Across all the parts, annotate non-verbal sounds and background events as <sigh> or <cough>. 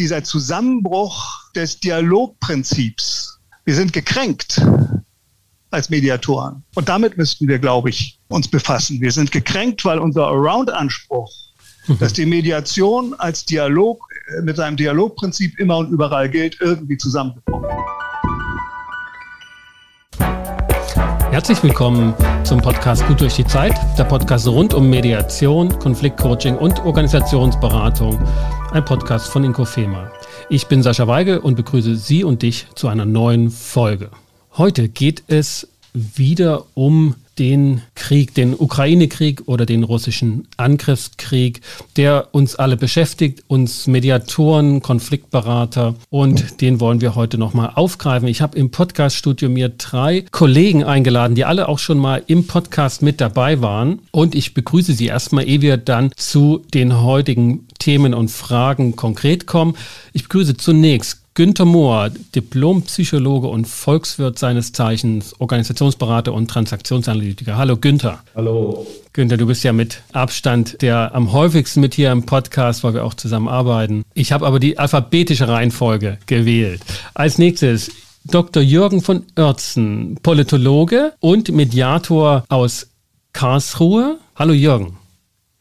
dieser Zusammenbruch des Dialogprinzips. Wir sind gekränkt als Mediatoren. Und damit müssten wir, glaube ich, uns befassen. Wir sind gekränkt, weil unser Around-Anspruch, mhm. dass die Mediation als Dialog äh, mit seinem Dialogprinzip immer und überall gilt, irgendwie zusammengekommen. Herzlich willkommen zum Podcast Gut durch die Zeit, der Podcast rund um Mediation, Konfliktcoaching und Organisationsberatung, ein Podcast von Inkofema. Ich bin Sascha Weigel und begrüße Sie und dich zu einer neuen Folge. Heute geht es wieder um den Krieg, den Ukraine-Krieg oder den russischen Angriffskrieg, der uns alle beschäftigt, uns Mediatoren, Konfliktberater und den wollen wir heute nochmal aufgreifen. Ich habe im Podcaststudio mir drei Kollegen eingeladen, die alle auch schon mal im Podcast mit dabei waren und ich begrüße sie erstmal, ehe wir dann zu den heutigen Themen und Fragen konkret kommen. Ich begrüße zunächst Günter Mohr, Diplompsychologe und Volkswirt seines Zeichens, Organisationsberater und Transaktionsanalytiker. Hallo Günther. Hallo. Günther, du bist ja mit Abstand der am häufigsten mit hier im Podcast, weil wir auch zusammen arbeiten. Ich habe aber die alphabetische Reihenfolge gewählt. Als nächstes Dr. Jürgen von Oertzen, Politologe und Mediator aus Karlsruhe. Hallo Jürgen.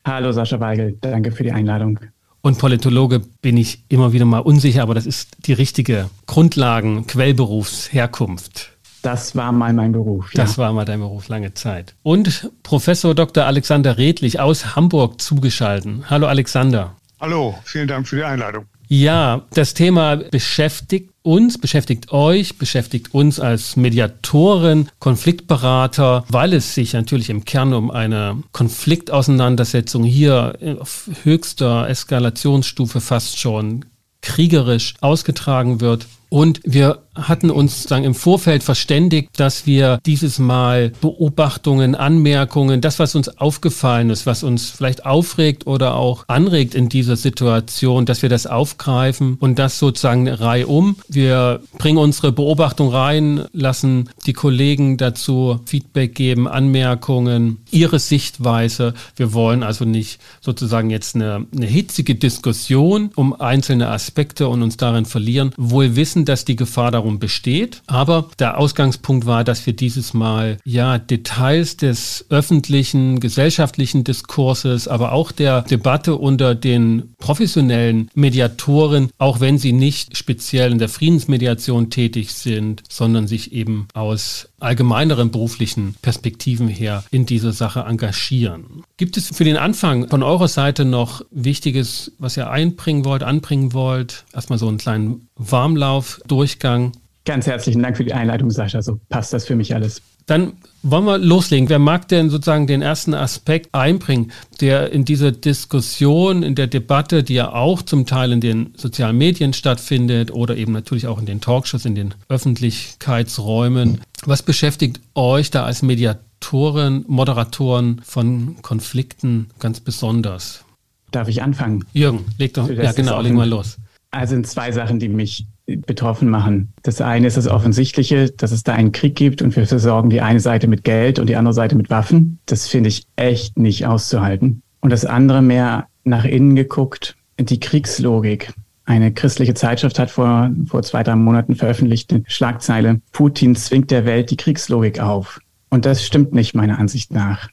Hallo Sascha Weigel, danke für die Einladung. Und Politologe bin ich immer wieder mal unsicher, aber das ist die richtige Grundlagen, Quellberufsherkunft. Das war mal mein Beruf. Ja. Das war mal dein Beruf, lange Zeit. Und Professor Dr. Alexander Redlich aus Hamburg zugeschalten. Hallo Alexander. Hallo, vielen Dank für die Einladung. Ja, das Thema beschäftigt uns, beschäftigt euch, beschäftigt uns als Mediatoren, Konfliktberater, weil es sich natürlich im Kern um eine Konfliktauseinandersetzung hier auf höchster Eskalationsstufe fast schon kriegerisch ausgetragen wird. Und wir hatten uns sagen, im Vorfeld verständigt, dass wir dieses Mal Beobachtungen, Anmerkungen, das, was uns aufgefallen ist, was uns vielleicht aufregt oder auch anregt in dieser Situation, dass wir das aufgreifen und das sozusagen reihum. Wir bringen unsere Beobachtung rein, lassen die Kollegen dazu Feedback geben, Anmerkungen, ihre Sichtweise. Wir wollen also nicht sozusagen jetzt eine, eine hitzige Diskussion um einzelne Aspekte und uns darin verlieren, wohl wissen, wissen, dass die Gefahr darum besteht. Aber der Ausgangspunkt war, dass wir dieses Mal ja Details des öffentlichen, gesellschaftlichen Diskurses, aber auch der Debatte unter den professionellen Mediatoren, auch wenn sie nicht speziell in der Friedensmediation tätig sind, sondern sich eben aus allgemeineren beruflichen Perspektiven her in dieser Sache engagieren. Gibt es für den Anfang von eurer Seite noch Wichtiges, was ihr einbringen wollt, anbringen wollt? Erstmal so einen kleinen Warmlauf-Durchgang. Ganz herzlichen Dank für die Einleitung, Sascha. So passt das für mich alles. Dann wollen wir loslegen. Wer mag denn sozusagen den ersten Aspekt einbringen, der in dieser Diskussion, in der Debatte, die ja auch zum Teil in den sozialen Medien stattfindet oder eben natürlich auch in den Talkshows, in den Öffentlichkeitsräumen, was beschäftigt euch da als Mediatoren, Moderatoren von Konflikten ganz besonders? Darf ich anfangen? Jürgen, leg doch, ja genau, leg mal los. Also sind zwei Sachen, die mich betroffen machen. Das eine ist das Offensichtliche, dass es da einen Krieg gibt und wir versorgen die eine Seite mit Geld und die andere Seite mit Waffen. Das finde ich echt nicht auszuhalten. Und das andere mehr nach innen geguckt, die Kriegslogik. Eine christliche Zeitschrift hat vor, vor zwei, drei Monaten veröffentlicht eine Schlagzeile, Putin zwingt der Welt die Kriegslogik auf. Und das stimmt nicht meiner Ansicht nach,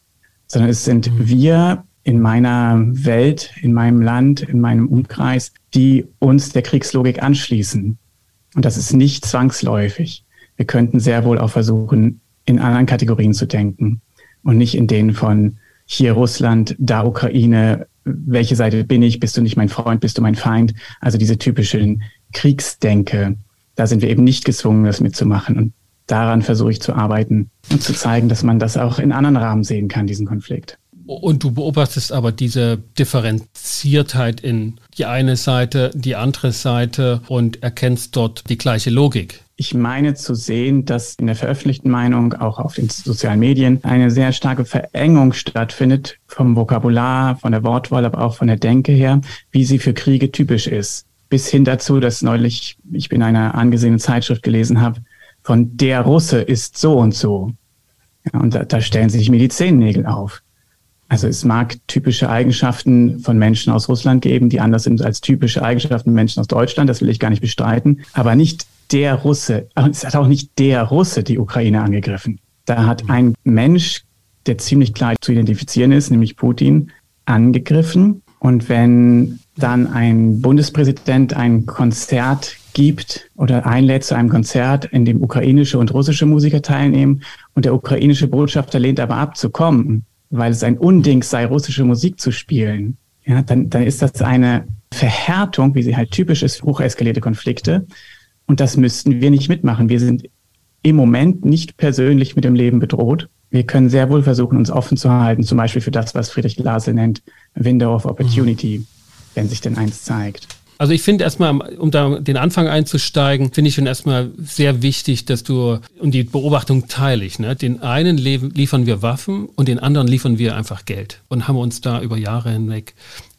sondern es sind mhm. wir in meiner Welt, in meinem Land, in meinem Umkreis, die uns der Kriegslogik anschließen. Und das ist nicht zwangsläufig. Wir könnten sehr wohl auch versuchen, in anderen Kategorien zu denken und nicht in denen von hier Russland, da Ukraine, welche Seite bin ich, bist du nicht mein Freund, bist du mein Feind. Also diese typischen Kriegsdenke, da sind wir eben nicht gezwungen, das mitzumachen. Und daran versuche ich zu arbeiten und zu zeigen, dass man das auch in anderen Rahmen sehen kann, diesen Konflikt. Und du beobachtest aber diese Differenziertheit in die eine Seite, die andere Seite und erkennst dort die gleiche Logik. Ich meine zu sehen, dass in der veröffentlichten Meinung, auch auf den sozialen Medien, eine sehr starke Verengung stattfindet vom Vokabular, von der Wortwahl, aber auch von der Denke her, wie sie für Kriege typisch ist. Bis hin dazu, dass neulich ich in einer angesehenen Zeitschrift gelesen habe, von der Russe ist so und so. Ja, und da, da stellen sich mir die Zehennägel auf Also es mag typische Eigenschaften von Menschen aus Russland geben, die anders sind als typische Eigenschaften Menschen aus Deutschland. Das will ich gar nicht bestreiten. Aber nicht der Russe, es hat auch nicht der Russe die Ukraine angegriffen. Da hat ein Mensch, der ziemlich klar zu identifizieren ist, nämlich Putin, angegriffen. Und wenn dann ein Bundespräsident ein Konzert gibt oder einlädt zu einem Konzert, in dem ukrainische und russische Musiker teilnehmen und der ukrainische Botschafter lehnt aber ab zu kommen, weil es ein Unding sei, russische Musik zu spielen, ja, dann, dann ist das eine Verhärtung, wie sie halt typisch ist, hocheskalierte Konflikte. Und das müssten wir nicht mitmachen. Wir sind im Moment nicht persönlich mit dem Leben bedroht. Wir können sehr wohl versuchen, uns offen zu halten, zum Beispiel für das, was Friedrich Glasel nennt, Window of Opportunity, mhm. wenn sich denn eins zeigt. Also ich finde erstmal, um da den Anfang einzusteigen, finde ich schon erstmal sehr wichtig, dass du, und die Beobachtung teile ich, ne? den einen liefern wir Waffen und den anderen liefern wir einfach Geld und haben uns da über Jahre hinweg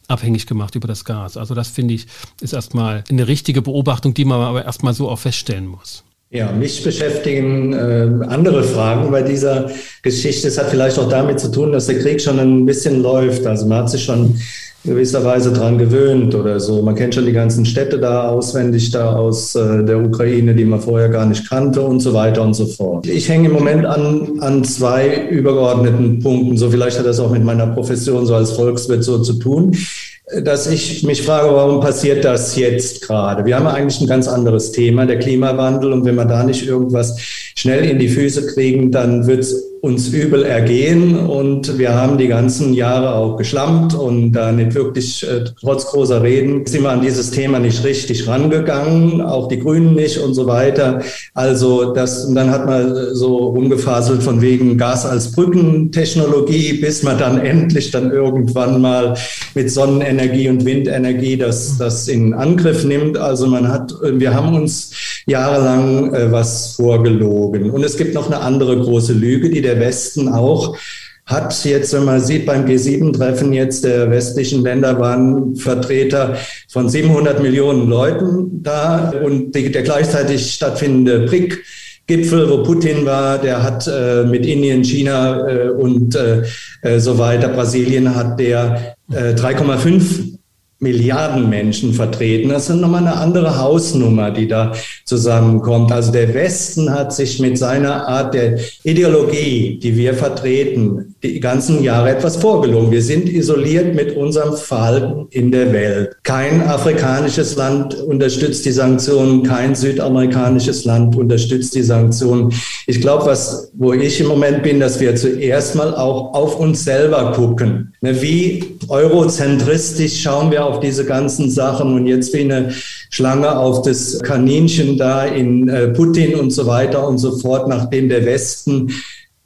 abhängig gemacht über das Gas. Also das finde ich, ist erstmal eine richtige Beobachtung, die man aber erstmal so auch feststellen muss. Ja, mich beschäftigen äh, andere Fragen bei dieser Geschichte. Es hat vielleicht auch damit zu tun, dass der Krieg schon ein bisschen läuft. Also man hat sich schon gewisserweise dran gewöhnt oder so. Man kennt schon die ganzen Städte da auswendig da aus äh, der Ukraine, die man vorher gar nicht kannte und so weiter und so fort. Ich hänge im Moment an, an zwei übergeordneten Punkten. So vielleicht hat das auch mit meiner Profession so als Volkswirt so zu tun dass ich mich frage, warum passiert das jetzt gerade? Wir haben eigentlich ein ganz anderes Thema, der Klimawandel. Und wenn wir da nicht irgendwas schnell in die Füße kriegen, dann wird es uns übel ergehen und wir haben die ganzen Jahre auch geschlampt und da nicht wirklich, äh, trotz großer Reden, sind wir an dieses Thema nicht richtig rangegangen, auch die Grünen nicht und so weiter. Also das, und dann hat man so rumgefaselt von wegen Gas als Brückentechnologie, bis man dann endlich dann irgendwann mal mit Sonnenenergie und Windenergie das, das in Angriff nimmt. Also man hat, wir haben uns jahrelang äh, was vorgelogen. Und es gibt noch eine andere große Lüge, die der Westen auch hat jetzt, wenn man sieht, beim G7-Treffen jetzt der westlichen Länder waren Vertreter von 700 Millionen Leuten da und die, der gleichzeitig stattfindende BRIC Gipfel, wo Putin war, der hat äh, mit Indien, China äh, und äh, äh so weiter, Brasilien hat der äh, 3,5 Milliarden Menschen vertreten. Das ist nochmal eine andere Hausnummer, die da zusammenkommt. Also der Westen hat sich mit seiner Art der Ideologie, die wir vertreten, die ganzen Jahre etwas vorgelogen. Wir sind isoliert mit unserem Verhalten in der Welt. Kein afrikanisches Land unterstützt die Sanktionen, kein südamerikanisches Land unterstützt die Sanktionen. Ich glaube, was, wo ich im Moment bin, dass wir zuerst mal auch auf uns selber gucken. Ne, wie eurozentristisch schauen wir auf diese ganzen Sachen und jetzt wie eine Schlange auf das Kaninchen da in äh, Putin und so weiter und so fort, nachdem der Westen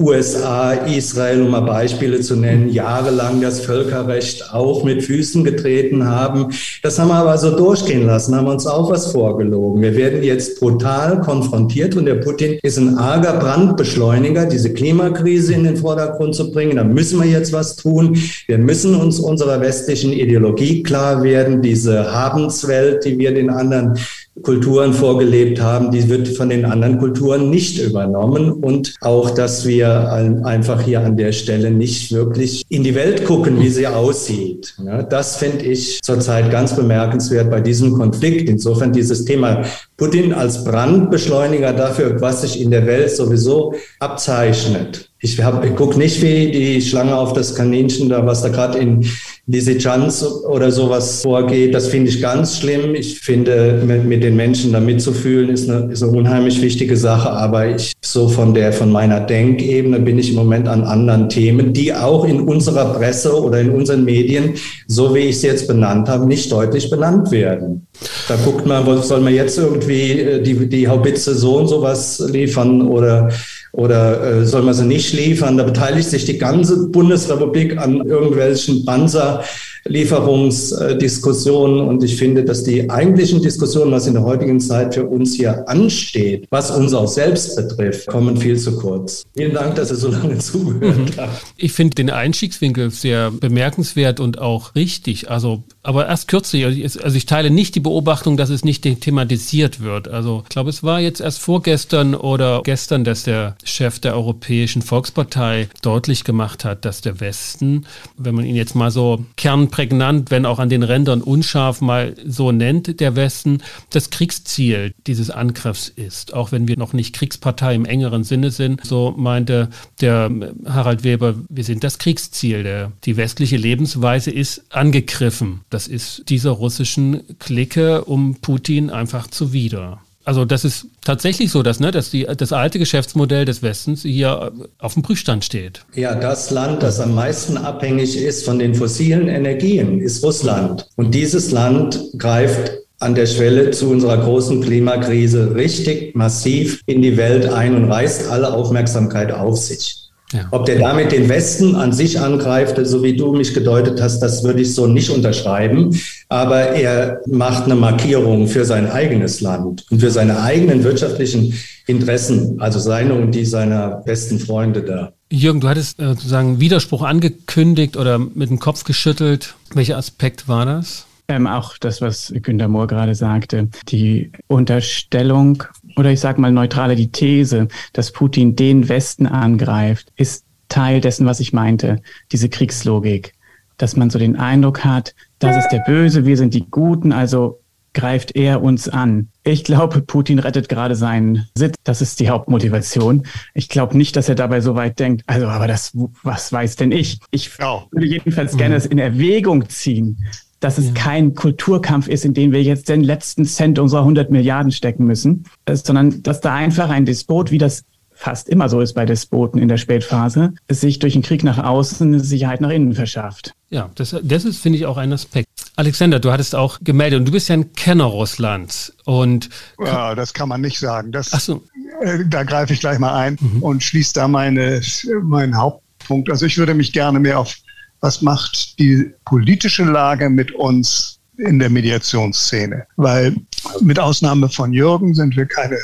USA, Israel, um mal Beispiele zu nennen, jahrelang das Völkerrecht auch mit Füßen getreten haben. Das haben wir aber so durchgehen lassen, haben uns auch was vorgelogen. Wir werden jetzt brutal konfrontiert und der Putin ist ein arger Brandbeschleuniger, diese Klimakrise in den Vordergrund zu bringen. Da müssen wir jetzt was tun. Wir müssen uns unserer westlichen Ideologie klar werden, diese Habenswelt, die wir den anderen Kulturen vorgelebt haben, die wird von den anderen Kulturen nicht übernommen. Und auch, dass wir einfach hier an der Stelle nicht wirklich in die Welt gucken, wie sie aussieht. das finde ich zurzeit ganz bemerkenswert bei diesem Konflikt. Insofern dieses Thema Putin als Brandbeschleuniger dafür, was sich in der Welt sowieso abzeichnet. Ich, ich gucke nicht wie die Schlange auf das Kaninchen da, was da gerade in Lysychansk oder sowas vorgeht. Das finde ich ganz schlimm. Ich finde, mit, mit, den Menschen da mitzufühlen, ist eine, ist eine unheimlich wichtige Sache. Aber ich, so von der, von meiner Denkebene bin ich im Moment an anderen Themen, die auch in unserer Presse oder in unseren Medien, so wie ich es jetzt benannt habe, nicht deutlich benannt werden. Da guckt man, soll man jetzt irgendwie äh, die, die Haubitze so und sowas liefern oder oder äh, soll man sie nicht liefern? Da beteiligt sich die ganze Bundesrepublik an irgendwelchen Panzerlieferungsdiskussionen. Und ich finde, dass die eigentlichen Diskussionen, was in der heutigen Zeit für uns hier ansteht, was uns auch selbst betrifft, kommen viel zu kurz. Vielen Dank, dass ihr so lange <laughs> zugehört mhm. habt. Ich finde den Einstiegswinkel sehr bemerkenswert und auch richtig. Also aber erst kürzlich. Also ich teile nicht die Beobachtung, dass es nicht thematisiert wird. Also ich glaube, es war jetzt erst vorgestern oder gestern, dass der Chef der Europäischen Volkspartei deutlich gemacht hat, dass der Westen, wenn man ihn jetzt mal so kernprägnant, wenn auch an den Rändern unscharf mal so nennt, der Westen, das Kriegsziel dieses Angriffs ist. Auch wenn wir noch nicht Kriegspartei im engeren Sinne sind, so meinte der Harald Weber, wir sind das Kriegsziel. Der, die westliche Lebensweise ist angegriffen. Das ist dieser russischen Clique um Putin einfach zuwider. Also das ist tatsächlich so, dass, ne, dass die, das alte Geschäftsmodell des Westens hier auf dem Prüfstand steht. Ja, das Land, das am meisten abhängig ist von den fossilen Energien, ist Russland. Und dieses Land greift an der Schwelle zu unserer großen Klimakrise richtig massiv in die Welt ein und reißt alle Aufmerksamkeit auf sich. Ja. Ob der damit den Westen an sich angreift, so wie du mich gedeutet hast, das würde ich so nicht unterschreiben. Aber er macht eine Markierung für sein eigenes Land und für seine eigenen wirtschaftlichen Interessen, also seine und die seiner besten Freunde da. Jürgen, du hattest äh, sozusagen Widerspruch angekündigt oder mit dem Kopf geschüttelt. Welcher Aspekt war das? Ähm, auch das, was Günter Mohr gerade sagte, die Unterstellung oder ich sage mal neutrale, die These, dass Putin den Westen angreift, ist Teil dessen, was ich meinte, diese Kriegslogik, dass man so den Eindruck hat, das ist der Böse, wir sind die Guten, also greift er uns an. Ich glaube, Putin rettet gerade seinen Sitz. Das ist die Hauptmotivation. Ich glaube nicht, dass er dabei so weit denkt. Also, aber das, was weiß denn ich? Ich würde jedenfalls gerne es in Erwägung ziehen, dass es ja. kein Kulturkampf ist, in den wir jetzt den letzten Cent unserer 100 Milliarden stecken müssen, äh, sondern dass da einfach ein Despot, wie das fast immer so ist bei Despoten in der Spätphase, sich durch den Krieg nach außen eine Sicherheit nach innen verschafft. Ja, das, das ist, finde ich, auch ein Aspekt. Alexander, du hattest auch gemeldet und du bist ja ein Kenner Russlands. Und ja, das kann man nicht sagen. Das, Ach so. Äh, da greife ich gleich mal ein mhm. und schließe da meine, meinen Hauptpunkt. Also ich würde mich gerne mehr auf was macht die politische Lage mit uns in der Mediationsszene? Weil mit Ausnahme von Jürgen sind wir keine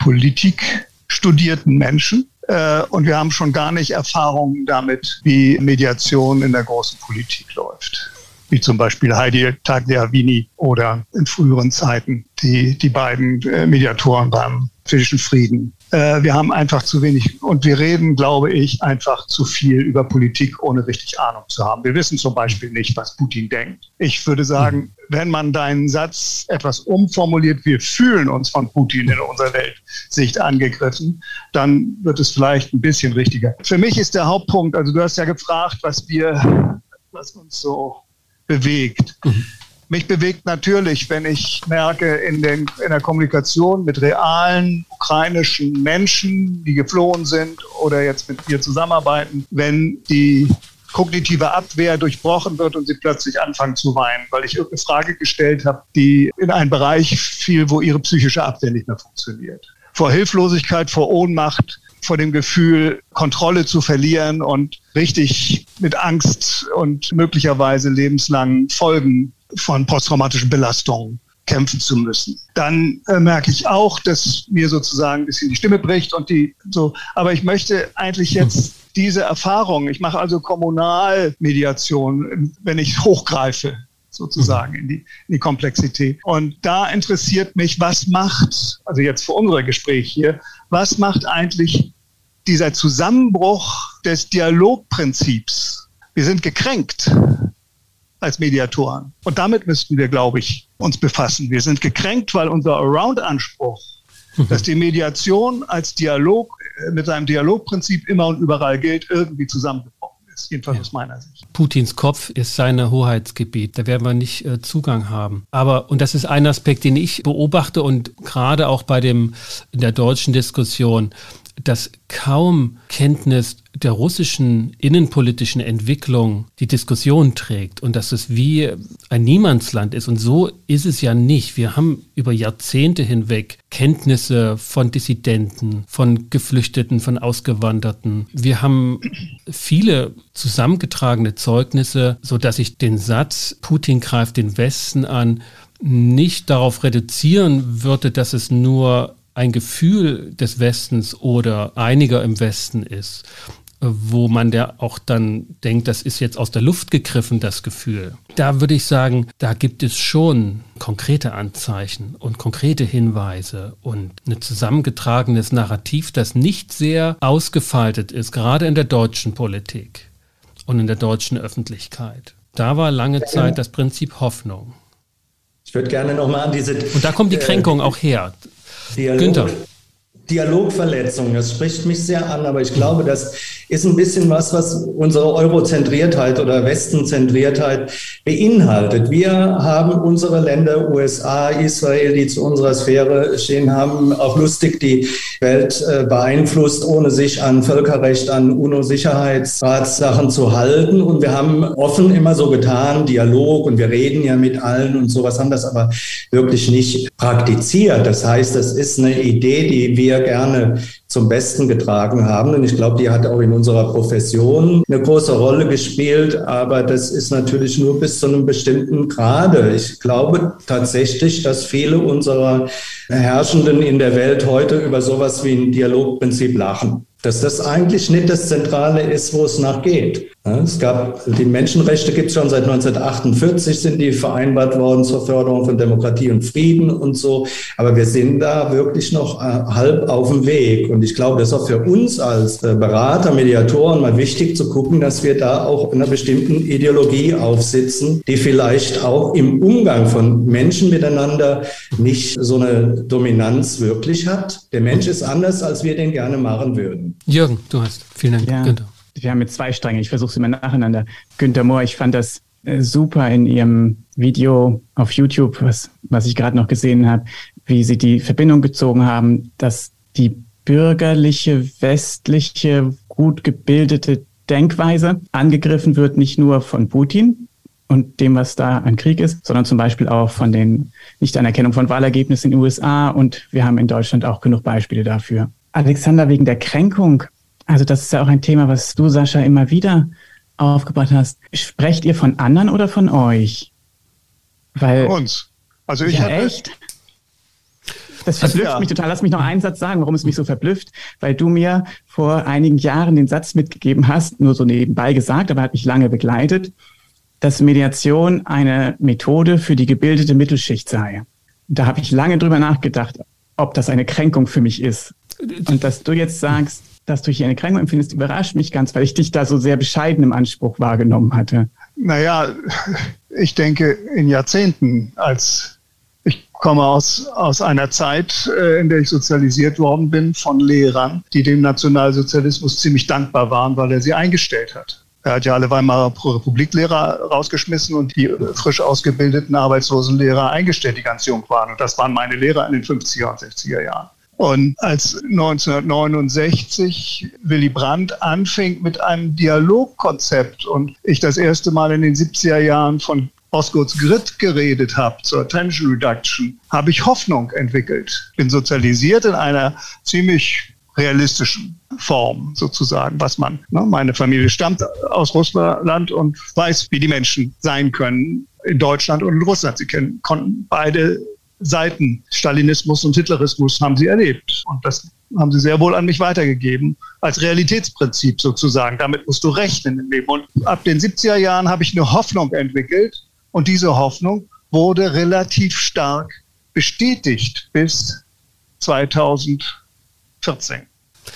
politikstudierten Menschen. Äh, und wir haben schon gar nicht Erfahrungen damit, wie Mediation in der großen Politik läuft. Wie zum Beispiel Heidi Tagliavini oder in früheren Zeiten die, die beiden äh, Mediatoren beim Finnischen Frieden äh, wir haben einfach zu wenig und wir reden, glaube ich, einfach zu viel über Politik, ohne richtig Ahnung zu haben. Wir wissen zum Beispiel nicht, was Putin denkt. Ich würde sagen, mhm. wenn man deinen Satz etwas umformuliert, wir fühlen uns von Putin in unserer Weltsicht angegriffen, dann wird es vielleicht ein bisschen richtiger. Für mich ist der Hauptpunkt, also du hast ja gefragt, was wir, was uns so bewegt. Mhm. Mich bewegt natürlich, wenn ich merke, in, den, in der Kommunikation mit realen ukrainischen Menschen, die geflohen sind oder jetzt mit mir zusammenarbeiten, wenn die kognitive Abwehr durchbrochen wird und sie plötzlich anfangen zu weinen, weil ich irgendeine Frage gestellt habe, die in einen Bereich fiel, wo ihre psychische Abwehr nicht mehr funktioniert. Vor Hilflosigkeit, vor Ohnmacht, vor dem Gefühl, Kontrolle zu verlieren und richtig mit Angst und möglicherweise lebenslangen Folgen von posttraumatischen Belastungen kämpfen zu müssen. Dann äh, merke ich auch, dass mir sozusagen ein bisschen die Stimme bricht und die so. Aber ich möchte eigentlich jetzt diese Erfahrung, ich mache also Kommunalmediation, wenn ich hochgreife sozusagen in die, in die Komplexität. Und da interessiert mich, was macht, also jetzt für unser Gespräch hier, was macht eigentlich dieser Zusammenbruch des Dialogprinzips? Wir sind gekränkt als Mediatoren. Und damit müssten wir, glaube ich, uns befassen. Wir sind gekränkt, weil unser Around-Anspruch, mhm. dass die Mediation als Dialog, äh, mit seinem Dialogprinzip immer und überall gilt, irgendwie zusammengebrochen ist. Jedenfalls ja. aus meiner Sicht. Putins Kopf ist sein Hoheitsgebiet. Da werden wir nicht äh, Zugang haben. Aber, und das ist ein Aspekt, den ich beobachte und gerade auch bei dem, in der deutschen Diskussion, dass kaum Kenntnis der russischen innenpolitischen Entwicklung die Diskussion trägt und dass es wie ein Niemandsland ist. Und so ist es ja nicht. Wir haben über Jahrzehnte hinweg Kenntnisse von Dissidenten, von Geflüchteten, von Ausgewanderten. Wir haben viele zusammengetragene Zeugnisse, sodass ich den Satz, Putin greift den Westen an, nicht darauf reduzieren würde, dass es nur ein Gefühl des Westens oder einiger im Westen ist, wo man der auch dann denkt, das ist jetzt aus der Luft gegriffen, das Gefühl. Da würde ich sagen, da gibt es schon konkrete Anzeichen und konkrete Hinweise und ein zusammengetragenes Narrativ, das nicht sehr ausgefaltet ist, gerade in der deutschen Politik und in der deutschen Öffentlichkeit. Da war lange Zeit das Prinzip Hoffnung. Ich würde gerne nochmal an diese. Und da kommt die Kränkung äh, auch her. Dialog, Günther. Dialogverletzung, das spricht mich sehr an, aber ich glaube, das ist ein bisschen was, was unsere Eurozentriertheit oder Westenzentriertheit beinhaltet. Wir haben unsere Länder, USA, Israel, die zu unserer Sphäre stehen, haben auch lustig die Welt äh, beeinflusst, ohne sich an Völkerrecht, an UNO-Sicherheitsratssachen zu halten. Und wir haben offen immer so getan, Dialog und wir reden ja mit allen und sowas, haben das aber wirklich nicht praktiziert. Das heißt, das ist eine Idee, die wir gerne zum Besten getragen haben. Und ich glaube, die hat auch in unserer Profession eine große Rolle gespielt. Aber das ist natürlich nur bis zu einem bestimmten Grade. Ich glaube tatsächlich, dass viele unserer Herrschenden in der Welt heute über sowas wie ein Dialogprinzip lachen dass das eigentlich nicht das Zentrale ist, wo es nachgeht. Es gab, die Menschenrechte gibt es schon seit 1948, sind die vereinbart worden zur Förderung von Demokratie und Frieden und so. Aber wir sind da wirklich noch äh, halb auf dem Weg. Und ich glaube, das ist auch für uns als äh, Berater, Mediatoren mal wichtig zu gucken, dass wir da auch in einer bestimmten Ideologie aufsitzen, die vielleicht auch im Umgang von Menschen miteinander nicht so eine Dominanz wirklich hat. Der Mensch ist anders, als wir den gerne machen würden. Jürgen, du hast. Vielen Dank, ja, Günther. Wir haben jetzt zwei Stränge. Ich versuche sie mal nacheinander. Günther Mohr, ich fand das äh, super in Ihrem Video auf YouTube, was, was ich gerade noch gesehen habe, wie Sie die Verbindung gezogen haben, dass die bürgerliche, westliche, gut gebildete Denkweise angegriffen wird, nicht nur von Putin und dem, was da an Krieg ist, sondern zum Beispiel auch von den Nichtanerkennung von Wahlergebnissen in den USA. Und wir haben in Deutschland auch genug Beispiele dafür. Alexander, wegen der Kränkung, also das ist ja auch ein Thema, was du, Sascha, immer wieder aufgebracht hast. Sprecht ihr von anderen oder von euch? Weil, von uns. Also ich ja, hatte, echt? Das verblüfft ja. mich total. Lass mich noch einen Satz sagen, warum es mich so verblüfft. Weil du mir vor einigen Jahren den Satz mitgegeben hast, nur so nebenbei gesagt, aber hat mich lange begleitet, dass Mediation eine Methode für die gebildete Mittelschicht sei. Da habe ich lange drüber nachgedacht, ob das eine Kränkung für mich ist. Und dass du jetzt sagst, dass du hier eine Kränkung empfindest, überrascht mich ganz, weil ich dich da so sehr bescheiden im Anspruch wahrgenommen hatte. Naja, ich denke in Jahrzehnten, als ich komme aus, aus einer Zeit, äh, in der ich sozialisiert worden bin von Lehrern, die dem Nationalsozialismus ziemlich dankbar waren, weil er sie eingestellt hat. Er hat ja alle Weimarer Republiklehrer rausgeschmissen und die frisch ausgebildeten arbeitslosen Lehrer eingestellt, die ganz jung waren. Und das waren meine Lehrer in den 50er und 60er Jahren. Und als 1969 Willy Brandt anfing mit einem Dialogkonzept und ich das erste Mal in den 70er Jahren von Osgood's Grid geredet habe zur Tension Reduction, habe ich Hoffnung entwickelt. Bin sozialisiert in einer ziemlich realistischen Form sozusagen, was man, ne, meine Familie stammt aus Russland und weiß, wie die Menschen sein können in Deutschland und in Russland. Sie kennen, konnten beide Seiten Stalinismus und Hitlerismus haben sie erlebt. Und das haben sie sehr wohl an mich weitergegeben, als Realitätsprinzip sozusagen. Damit musst du rechnen im Leben. Und ab den 70er Jahren habe ich eine Hoffnung entwickelt. Und diese Hoffnung wurde relativ stark bestätigt bis 2014.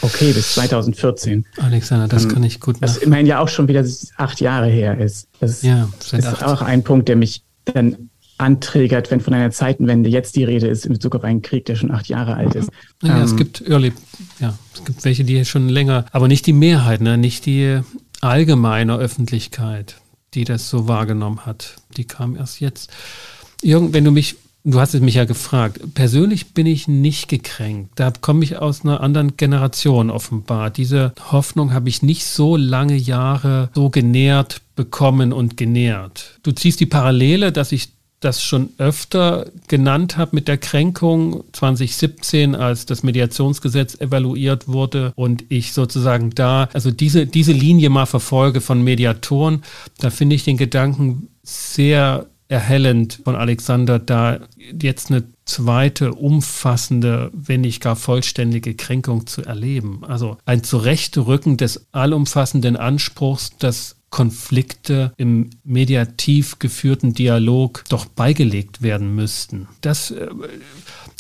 Okay, bis 2014. Alexander, das ähm, kann ich gut machen. Was immerhin ja auch schon wieder acht Jahre her ist. Das ja, ist auch ein Punkt, der mich dann anträgert, wenn von einer Zeitenwende jetzt die Rede ist in Bezug auf einen Krieg, der schon acht Jahre alt ist. Ja, ähm, es gibt Early, ja, es gibt welche, die schon länger, aber nicht die Mehrheit, ne, nicht die allgemeine Öffentlichkeit, die das so wahrgenommen hat. Die kam erst jetzt. Irgend, wenn du mich, du hast es mich ja gefragt, persönlich bin ich nicht gekränkt. Da komme ich aus einer anderen Generation offenbar. Diese Hoffnung habe ich nicht so lange Jahre so genährt bekommen und genährt. Du ziehst die Parallele, dass ich das schon öfter genannt habe mit der Kränkung 2017, als das Mediationsgesetz evaluiert wurde und ich sozusagen da, also diese, diese Linie mal verfolge von Mediatoren, da finde ich den Gedanken sehr erhellend von Alexander, da jetzt eine zweite umfassende, wenn nicht gar vollständige Kränkung zu erleben. Also ein Zurechtrücken des allumfassenden Anspruchs, dass Konflikte im mediativ geführten Dialog doch beigelegt werden müssten. Das, äh,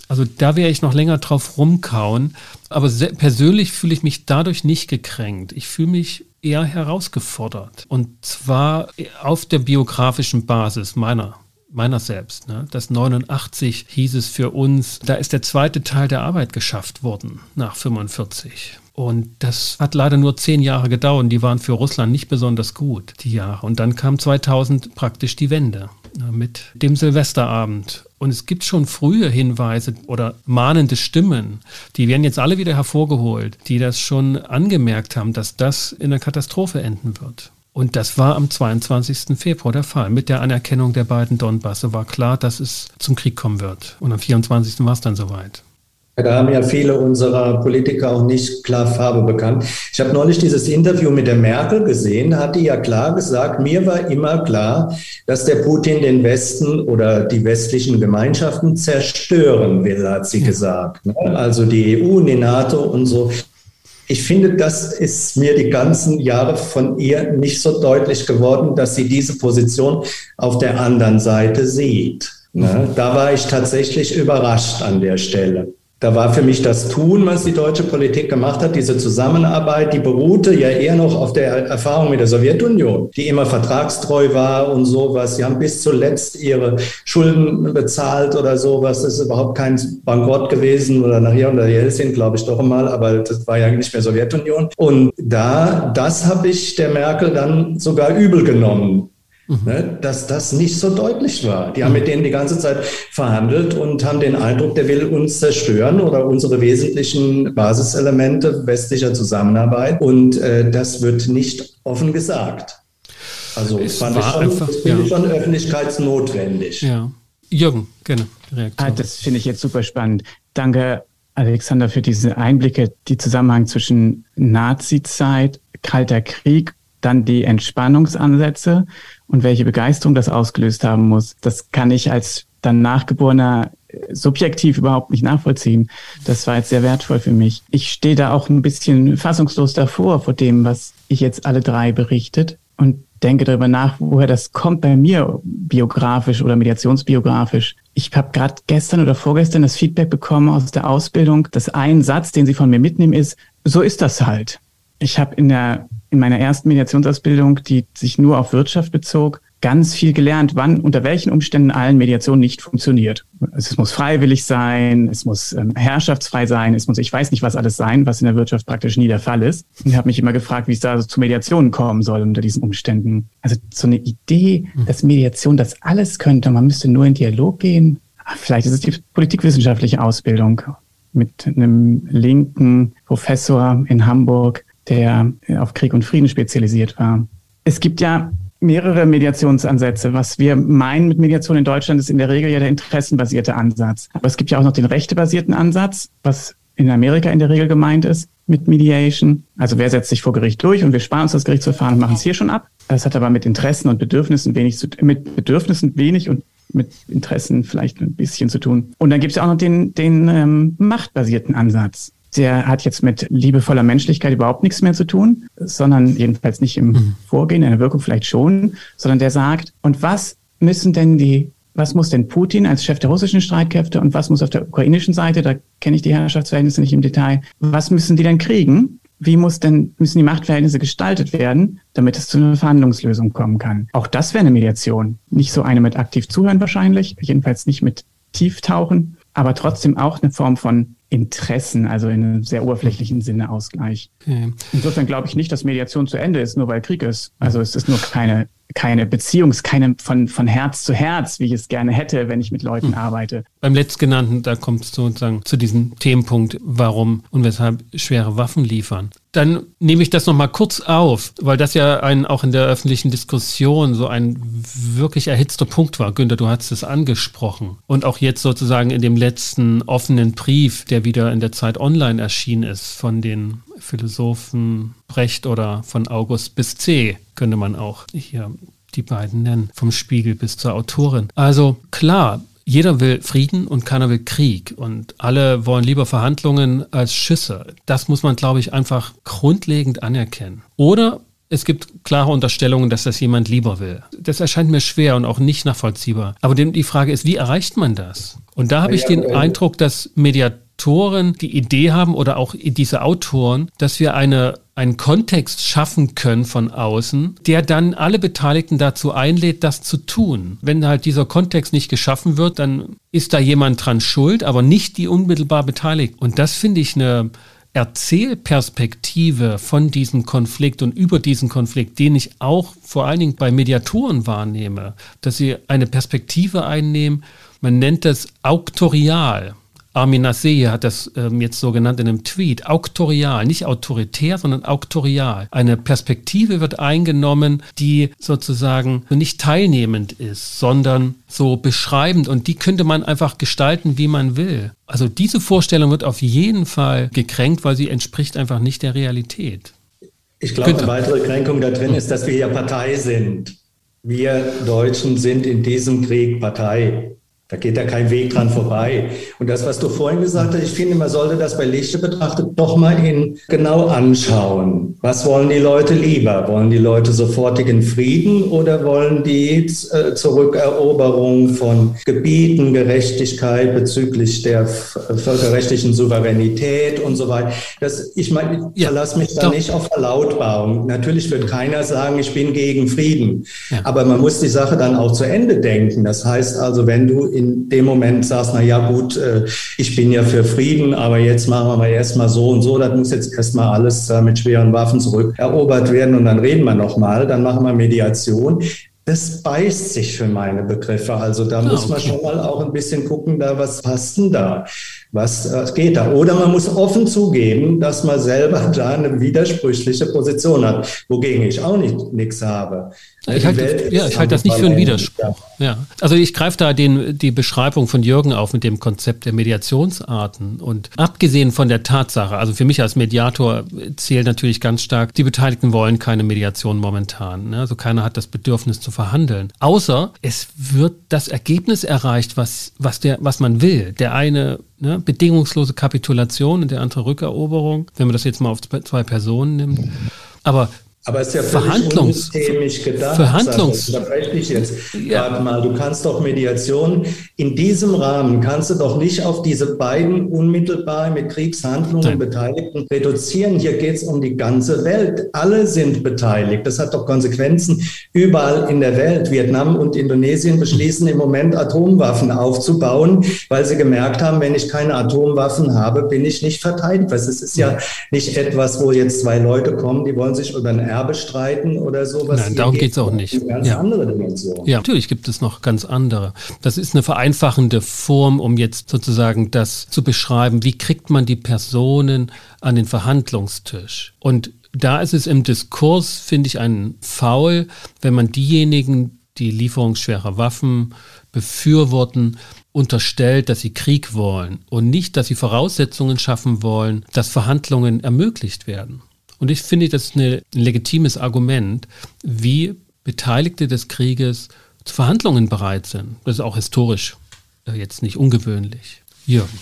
also da wäre ich noch länger drauf rumkauen. Aber persönlich fühle ich mich dadurch nicht gekränkt. Ich fühle mich eher herausgefordert. Und zwar auf der biografischen Basis meiner meiner selbst. Ne? Das 89 hieß es für uns, da ist der zweite Teil der Arbeit geschafft worden nach 45. Und das hat leider nur zehn Jahre gedauert. Die waren für Russland nicht besonders gut, die Jahre. Und dann kam 2000 praktisch die Wende ne, mit dem Silvesterabend. Und es gibt schon frühe Hinweise oder mahnende Stimmen, die werden jetzt alle wieder hervorgeholt, die das schon angemerkt haben, dass das in einer Katastrophe enden wird. Und das war am 22. Februar der Fall. Mit der Anerkennung der beiden Donbasse war klar, dass es zum Krieg kommen wird. Und am 24. war es dann soweit. Da haben ja viele unserer Politiker auch nicht klar Farbe bekannt. Ich habe neulich dieses Interview mit der Merkel gesehen, hat die ja klar gesagt, mir war immer klar, dass der Putin den Westen oder die westlichen Gemeinschaften zerstören will, hat sie gesagt. Ne? Also die EU die NATO und so. Ich finde, das ist mir die ganzen Jahre von ihr nicht so deutlich geworden, dass sie diese Position auf der anderen Seite sieht. Ne? Da war ich tatsächlich überrascht an der Stelle. Da war für mich das Tun, was die deutsche Politik gemacht hat, diese Zusammenarbeit, die beruhte ja eher noch auf der Erfahrung mit der Sowjetunion, die immer vertragstreu war und sowas. Sie haben bis zuletzt ihre Schulden bezahlt oder sowas. Das ist überhaupt kein Bankrott gewesen oder nachher unter Jelzin, glaube ich doch einmal, aber das war ja nicht mehr Sowjetunion. Und da, das habe ich der Merkel dann sogar übel genommen. Ne, dass das nicht so deutlich war. Die haben mit denen die ganze Zeit verhandelt und haben den Eindruck, der will uns zerstören oder unsere wesentlichen Basiselemente westlicher Zusammenarbeit. Und äh, das wird nicht offen gesagt. Also es fand ich schon, einfach, das finde ja. ich schon öffentlichkeitsnotwendig. Ja. Jürgen, gerne. Ah, das finde ich jetzt super spannend. Danke, Alexander, für diese Einblicke, die Zusammenhang zwischen Nazi-Zeit, Kalter Krieg, dann die Entspannungsansätze und welche Begeisterung das ausgelöst haben muss, das kann ich als dann Nachgeborener äh, subjektiv überhaupt nicht nachvollziehen. Das war jetzt sehr wertvoll für mich. Ich stehe da auch ein bisschen fassungslos davor vor dem, was ich jetzt alle drei berichtet und denke darüber nach, woher das kommt bei mir biografisch oder mediationsbiografisch. Ich habe gerade gestern oder vorgestern das Feedback bekommen aus der Ausbildung, dass ein Satz, den sie von mir mitnehmen, ist, so ist das halt. Ich habe in der in meiner ersten Mediationsausbildung, die sich nur auf Wirtschaft bezog, ganz viel gelernt, wann, unter welchen Umständen allen Mediation nicht funktioniert. Es muss freiwillig sein, es muss ähm, herrschaftsfrei sein, es muss, ich weiß nicht, was alles sein, was in der Wirtschaft praktisch nie der Fall ist. Und ich habe mich immer gefragt, wie es da also zu Mediationen kommen soll unter diesen Umständen. Also so eine Idee, hm. dass Mediation das alles könnte, man müsste nur in Dialog gehen. Vielleicht ist es die politikwissenschaftliche Ausbildung mit einem linken Professor in Hamburg, der auf Krieg und Frieden spezialisiert war. Es gibt ja mehrere Mediationsansätze. Was wir meinen mit Mediation in Deutschland ist in der Regel ja der interessenbasierte Ansatz. Aber es gibt ja auch noch den rechtebasierten Ansatz, was in Amerika in der Regel gemeint ist mit Mediation. Also wer setzt sich vor Gericht durch und wir sparen uns das Gerichtsverfahren und machen es hier schon ab. Das hat aber mit Interessen und Bedürfnissen wenig zu, mit Bedürfnissen wenig und mit Interessen vielleicht ein bisschen zu tun. Und dann gibt es ja auch noch den, den ähm, machtbasierten Ansatz der hat jetzt mit liebevoller Menschlichkeit überhaupt nichts mehr zu tun, sondern jedenfalls nicht im mhm. Vorgehen, in der Wirkung vielleicht schon, sondern der sagt, und was müssen denn die, was muss denn Putin als Chef der russischen Streitkräfte und was muss auf der ukrainischen Seite, da kenne ich die Herrschaftsverhältnisse nicht im Detail, was müssen die denn kriegen? Wie muss denn, müssen die Machtverhältnisse gestaltet werden, damit es zu einer Verhandlungslösung kommen kann? Auch das wäre eine Mediation. Nicht so eine mit aktiv zuhören wahrscheinlich, jedenfalls nicht mit Tieftauchen, aber trotzdem auch eine Form von Interessen, also in einem sehr oberflächlichen Sinne Ausgleich. Okay. Insofern glaube ich nicht, dass Mediation zu Ende ist, nur weil Krieg ist. Also es ist nur keine, keine Beziehung, keine von, von Herz zu Herz, wie ich es gerne hätte, wenn ich mit Leuten hm. arbeite. Beim letztgenannten, da kommt es sozusagen zu diesem Themenpunkt, warum und weshalb schwere Waffen liefern. Dann nehme ich das nochmal kurz auf, weil das ja ein, auch in der öffentlichen Diskussion so ein wirklich erhitzter Punkt war. Günther, du hast es angesprochen. Und auch jetzt sozusagen in dem letzten offenen Brief, der wieder in der Zeit online erschienen ist, von den Philosophen Brecht oder von August bis C, könnte man auch hier die beiden nennen, vom Spiegel bis zur Autorin. Also klar, jeder will Frieden und keiner will Krieg und alle wollen lieber Verhandlungen als Schüsse. Das muss man, glaube ich, einfach grundlegend anerkennen. Oder es gibt klare Unterstellungen, dass das jemand lieber will. Das erscheint mir schwer und auch nicht nachvollziehbar. Aber die Frage ist, wie erreicht man das? Und da habe ich den ja, Eindruck, dass Mediatoren die Idee haben oder auch diese Autoren, dass wir eine einen Kontext schaffen können von außen, der dann alle Beteiligten dazu einlädt, das zu tun. Wenn halt dieser Kontext nicht geschaffen wird, dann ist da jemand dran schuld, aber nicht die unmittelbar beteiligt. Und das finde ich eine Erzählperspektive von diesem Konflikt und über diesen Konflikt, den ich auch vor allen Dingen bei Mediatoren wahrnehme, dass sie eine Perspektive einnehmen, man nennt das auktorial. Armin Nasseh hat das ähm, jetzt so genannt in einem Tweet, auktorial, nicht autoritär, sondern auktorial. Eine Perspektive wird eingenommen, die sozusagen nicht teilnehmend ist, sondern so beschreibend und die könnte man einfach gestalten, wie man will. Also diese Vorstellung wird auf jeden Fall gekränkt, weil sie entspricht einfach nicht der Realität. Ich glaube, eine weitere Kränkung da drin ist, dass wir ja Partei sind. Wir Deutschen sind in diesem Krieg Partei. Da geht ja kein Weg dran vorbei. Und das, was du vorhin gesagt hast, ich finde, man sollte das bei Lichte betrachtet doch mal in genau anschauen. Was wollen die Leute lieber? Wollen die Leute sofortigen Frieden oder wollen die äh, Zurückeroberung von Gebieten, Gerechtigkeit bezüglich der völkerrechtlichen Souveränität und so weiter? Das, ich meine, ich ja, verlasse mich da doch. nicht auf Verlautbarung. Natürlich wird keiner sagen, ich bin gegen Frieden. Ja. Aber man muss die Sache dann auch zu Ende denken. Das heißt also, wenn du in dem Moment sagst, na ja, gut, äh, ich bin ja für Frieden, aber jetzt machen wir mal erstmal so und so, das muss jetzt erstmal alles äh, mit schweren Waffen zurückerobert werden und dann reden wir nochmal, dann machen wir Mediation das beißt sich für meine Begriffe. Also da ah, muss man okay. schon mal auch ein bisschen gucken, da was passt denn da? Was äh, geht da? Oder man muss offen zugeben, dass man selber <laughs> da eine widersprüchliche Position hat, wogegen ich auch nicht nichts habe. Ich halte, ja, ich halte das nicht für einen Widerspruch. Ja. Also ich greife da den, die Beschreibung von Jürgen auf mit dem Konzept der Mediationsarten. Und abgesehen von der Tatsache, also für mich als Mediator zählt natürlich ganz stark, die Beteiligten wollen keine Mediation momentan. Ne? Also keiner hat das Bedürfnis zu verhandeln. Außer es wird das Ergebnis erreicht, was, was, der, was man will. Der eine ne, bedingungslose Kapitulation und der andere Rückeroberung, wenn man das jetzt mal auf zwei Personen nimmt. Aber aber es ist ja Verhandlungs gedacht. Verhandlungs da ich jetzt ja. gerade mal. Du kannst doch Mediation in diesem Rahmen kannst du doch nicht auf diese beiden unmittelbar mit Kriegshandlungen Nein. Beteiligten reduzieren. Hier geht es um die ganze Welt. Alle sind beteiligt. Das hat doch Konsequenzen überall in der Welt. Vietnam und Indonesien beschließen im Moment Atomwaffen aufzubauen, weil sie gemerkt haben, wenn ich keine Atomwaffen habe, bin ich nicht verteidigt. Es ist ja nicht etwas, wo jetzt zwei Leute kommen, die wollen sich über ein Erbe streiten oder sowas. Nein, darum geht es auch nicht. Ganz ja. andere Dimension. Ja, natürlich gibt es noch ganz andere. Das ist eine vereinfachende Form, um jetzt sozusagen das zu beschreiben. Wie kriegt man die Personen an den Verhandlungstisch? Und da ist es im Diskurs, finde ich, ein Faul, wenn man diejenigen, die Lieferung schwerer Waffen befürworten, unterstellt, dass sie Krieg wollen und nicht, dass sie Voraussetzungen schaffen wollen, dass Verhandlungen ermöglicht werden. Und ich finde, das ist ein legitimes Argument, wie Beteiligte des Krieges zu Verhandlungen bereit sind. Das ist auch historisch äh, jetzt nicht ungewöhnlich. Jürgen.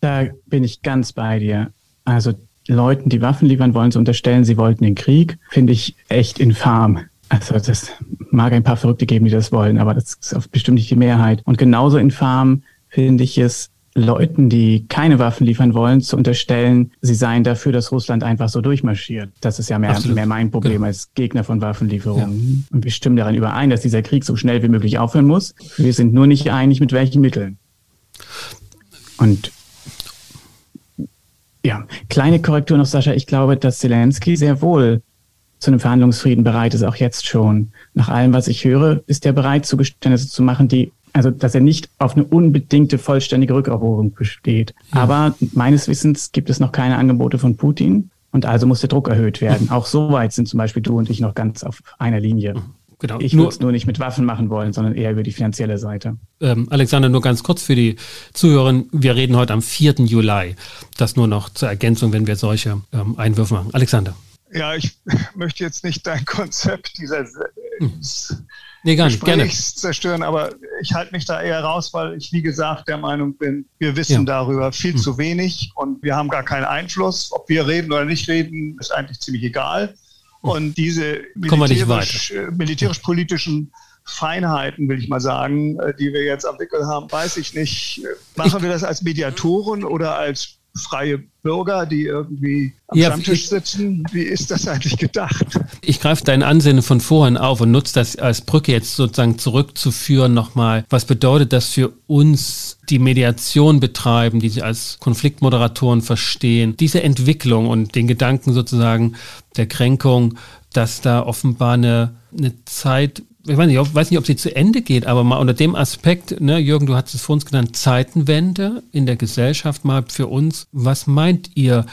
Da bin ich ganz bei dir. Also Leuten, die Waffen liefern wollen, zu unterstellen, sie wollten den Krieg, finde ich echt infam. Also das mag ein paar Verrückte geben, die das wollen, aber das ist bestimmt nicht die Mehrheit. Und genauso infam finde ich es, Leuten, die keine Waffen liefern wollen, zu unterstellen, sie seien dafür, dass Russland einfach so durchmarschiert. Das ist ja mehr, mehr mein Problem genau. als Gegner von Waffenlieferungen. Ja. Und wir stimmen daran überein, dass dieser Krieg so schnell wie möglich aufhören muss. Wir sind nur nicht einig, mit welchen Mitteln. Und ja, kleine Korrektur noch, Sascha. Ich glaube, dass Zelensky sehr wohl zu einem Verhandlungsfrieden bereit ist, auch jetzt schon. Nach allem, was ich höre, ist er bereit, Zugeständnisse zu machen, die also dass er nicht auf eine unbedingte vollständige Rückeroberung besteht. Ja. Aber meines Wissens gibt es noch keine Angebote von Putin und also muss der Druck erhöht werden. Mhm. <laughs> Auch so weit sind zum Beispiel du und ich noch ganz auf einer Linie. Mhm. Genau. Ich würde es nur nicht mit Waffen machen wollen, sondern eher über die finanzielle Seite. Ähm, Alexander, nur ganz kurz für die Zuhörer. Wir reden heute am 4. Juli. Das nur noch zur Ergänzung, wenn wir solche ähm, Einwürfe machen. Alexander. Ja, ich <laughs> möchte jetzt nicht dein Konzept dieser hm. Nee, gar nicht, gerne. zerstören, aber ich halte mich da eher raus, weil ich, wie gesagt, der Meinung bin, wir wissen ja. darüber viel hm. zu wenig und wir haben gar keinen Einfluss. Ob wir reden oder nicht reden, ist eigentlich ziemlich egal. Hm. Und diese militärisch, äh, militärisch-politischen Feinheiten, will ich mal sagen, äh, die wir jetzt am Wickel haben, weiß ich nicht. Machen wir das als Mediatoren oder als freie Bürger, die irgendwie am ja, Stammtisch sitzen. Wie ist das eigentlich gedacht? Ich greife dein Ansinnen von vorhin auf und nutze das als Brücke jetzt sozusagen zurückzuführen nochmal. Was bedeutet das für uns, die Mediation betreiben, die sich als Konfliktmoderatoren verstehen? Diese Entwicklung und den Gedanken sozusagen der Kränkung, dass da offenbar eine, eine Zeit ich weiß nicht, weiß nicht, ob sie zu Ende geht, aber mal unter dem Aspekt, ne, Jürgen, du hast es vor uns genannt, Zeitenwende in der Gesellschaft mal für uns. Was meint ihr,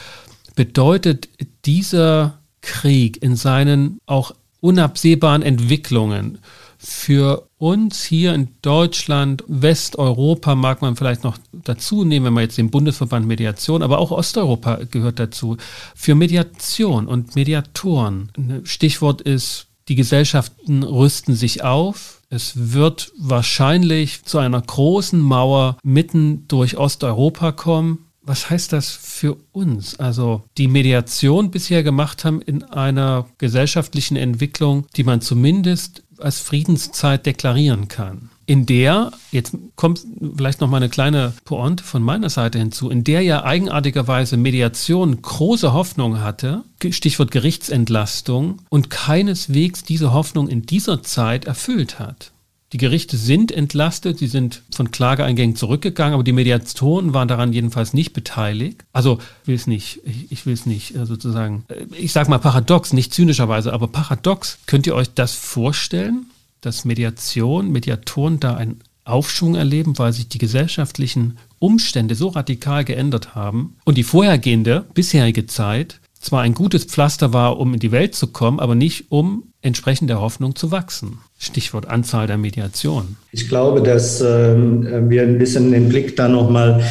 bedeutet dieser Krieg in seinen auch unabsehbaren Entwicklungen für uns hier in Deutschland, Westeuropa mag man vielleicht noch dazu nehmen, wenn man jetzt den Bundesverband Mediation, aber auch Osteuropa gehört dazu, für Mediation und Mediatoren. Stichwort ist die Gesellschaften rüsten sich auf. Es wird wahrscheinlich zu einer großen Mauer mitten durch Osteuropa kommen. Was heißt das für uns? Also die Mediation bisher gemacht haben in einer gesellschaftlichen Entwicklung, die man zumindest als Friedenszeit deklarieren kann in der, jetzt kommt vielleicht noch mal eine kleine Pointe von meiner Seite hinzu, in der ja eigenartigerweise Mediation große Hoffnung hatte, Stichwort Gerichtsentlastung, und keineswegs diese Hoffnung in dieser Zeit erfüllt hat. Die Gerichte sind entlastet, sie sind von Klageeingängen zurückgegangen, aber die Mediatoren waren daran jedenfalls nicht beteiligt. Also will es nicht, ich, ich will es nicht äh, sozusagen, äh, ich sage mal paradox, nicht zynischerweise, aber paradox. Könnt ihr euch das vorstellen? Dass Mediation, Mediatoren da einen Aufschwung erleben, weil sich die gesellschaftlichen Umstände so radikal geändert haben und die vorhergehende, bisherige Zeit zwar ein gutes Pflaster war, um in die Welt zu kommen, aber nicht um entsprechend der Hoffnung zu wachsen. Stichwort Anzahl der Mediationen. Ich glaube, dass äh, wir ein bisschen den Blick da nochmal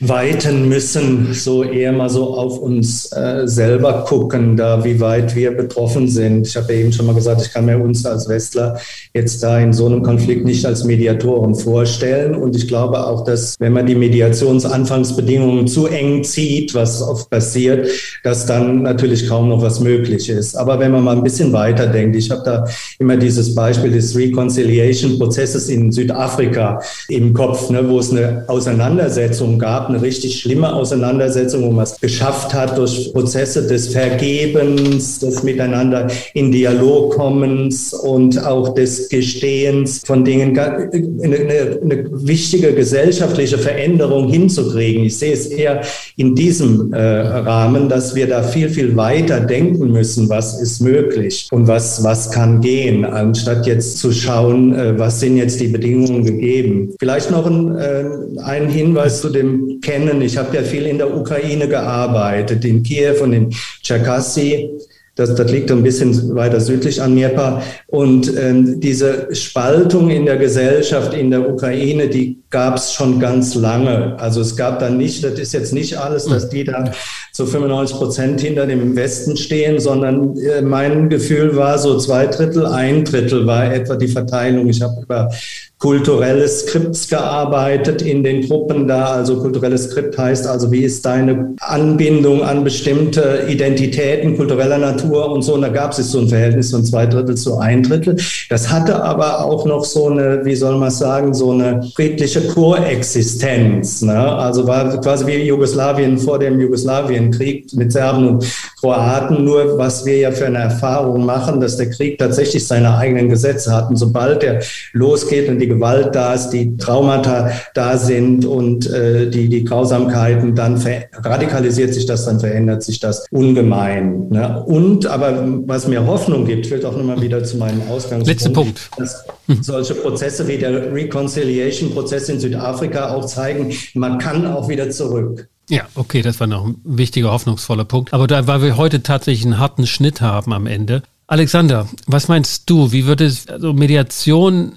weiten müssen, so eher mal so auf uns äh, selber gucken, da wie weit wir betroffen sind. Ich habe ja eben schon mal gesagt, ich kann mir uns als Westler jetzt da in so einem Konflikt nicht als Mediatoren vorstellen. Und ich glaube auch, dass wenn man die Mediationsanfangsbedingungen zu eng zieht, was oft passiert, dass dann natürlich kaum noch was möglich ist. Aber wenn man mal ein bisschen weiter denkt, ich habe da immer dieses Beispiel des Reconciliation-Prozesses in Südafrika im Kopf, ne, wo es eine Auseinandersetzung gab eine richtig schlimme Auseinandersetzung, wo man es geschafft hat, durch Prozesse des Vergebens, des Miteinander in Dialog kommens und auch des Gestehens von Dingen, eine, eine, eine wichtige gesellschaftliche Veränderung hinzukriegen. Ich sehe es eher in diesem äh, Rahmen, dass wir da viel, viel weiter denken müssen, was ist möglich und was, was kann gehen, anstatt jetzt zu schauen, äh, was sind jetzt die Bedingungen gegeben. Vielleicht noch ein, äh, ein Hinweis zu dem kennen. Ich habe ja viel in der Ukraine gearbeitet, in Kiew und in Tscherkassy. Das, das liegt ein bisschen weiter südlich an Dnieper. Und ähm, diese Spaltung in der Gesellschaft in der Ukraine, die gab es schon ganz lange. Also es gab da nicht, das ist jetzt nicht alles, dass die da zu 95 Prozent hinter dem Westen stehen, sondern äh, mein Gefühl war so zwei Drittel, ein Drittel war etwa die Verteilung. Ich habe über kulturelle Skripts gearbeitet in den Gruppen da. Also kulturelles Skript heißt also, wie ist deine Anbindung an bestimmte Identitäten kultureller Natur und so. Und da gab es so ein Verhältnis von zwei Drittel zu ein Drittel. Das hatte aber auch noch so eine, wie soll man sagen, so eine friedliche Koexistenz. Ne? Also war quasi wie Jugoslawien vor dem Jugoslawienkrieg mit Serben und Kroaten. Nur was wir ja für eine Erfahrung machen, dass der Krieg tatsächlich seine eigenen Gesetze hat. Und sobald er losgeht und die die Gewalt da ist, die Traumata da sind und äh, die, die Grausamkeiten, dann radikalisiert sich das, dann verändert sich das ungemein. Ne? Und aber was mir Hoffnung gibt, führt auch nochmal wieder zu meinem Ausgangspunkt. Letzter Punkt. Dass solche Prozesse wie der Reconciliation-Prozess in Südafrika auch zeigen, man kann auch wieder zurück. Ja, okay, das war noch ein wichtiger, hoffnungsvoller Punkt. Aber da, weil wir heute tatsächlich einen harten Schnitt haben am Ende. Alexander, was meinst du? Wie würde also Mediation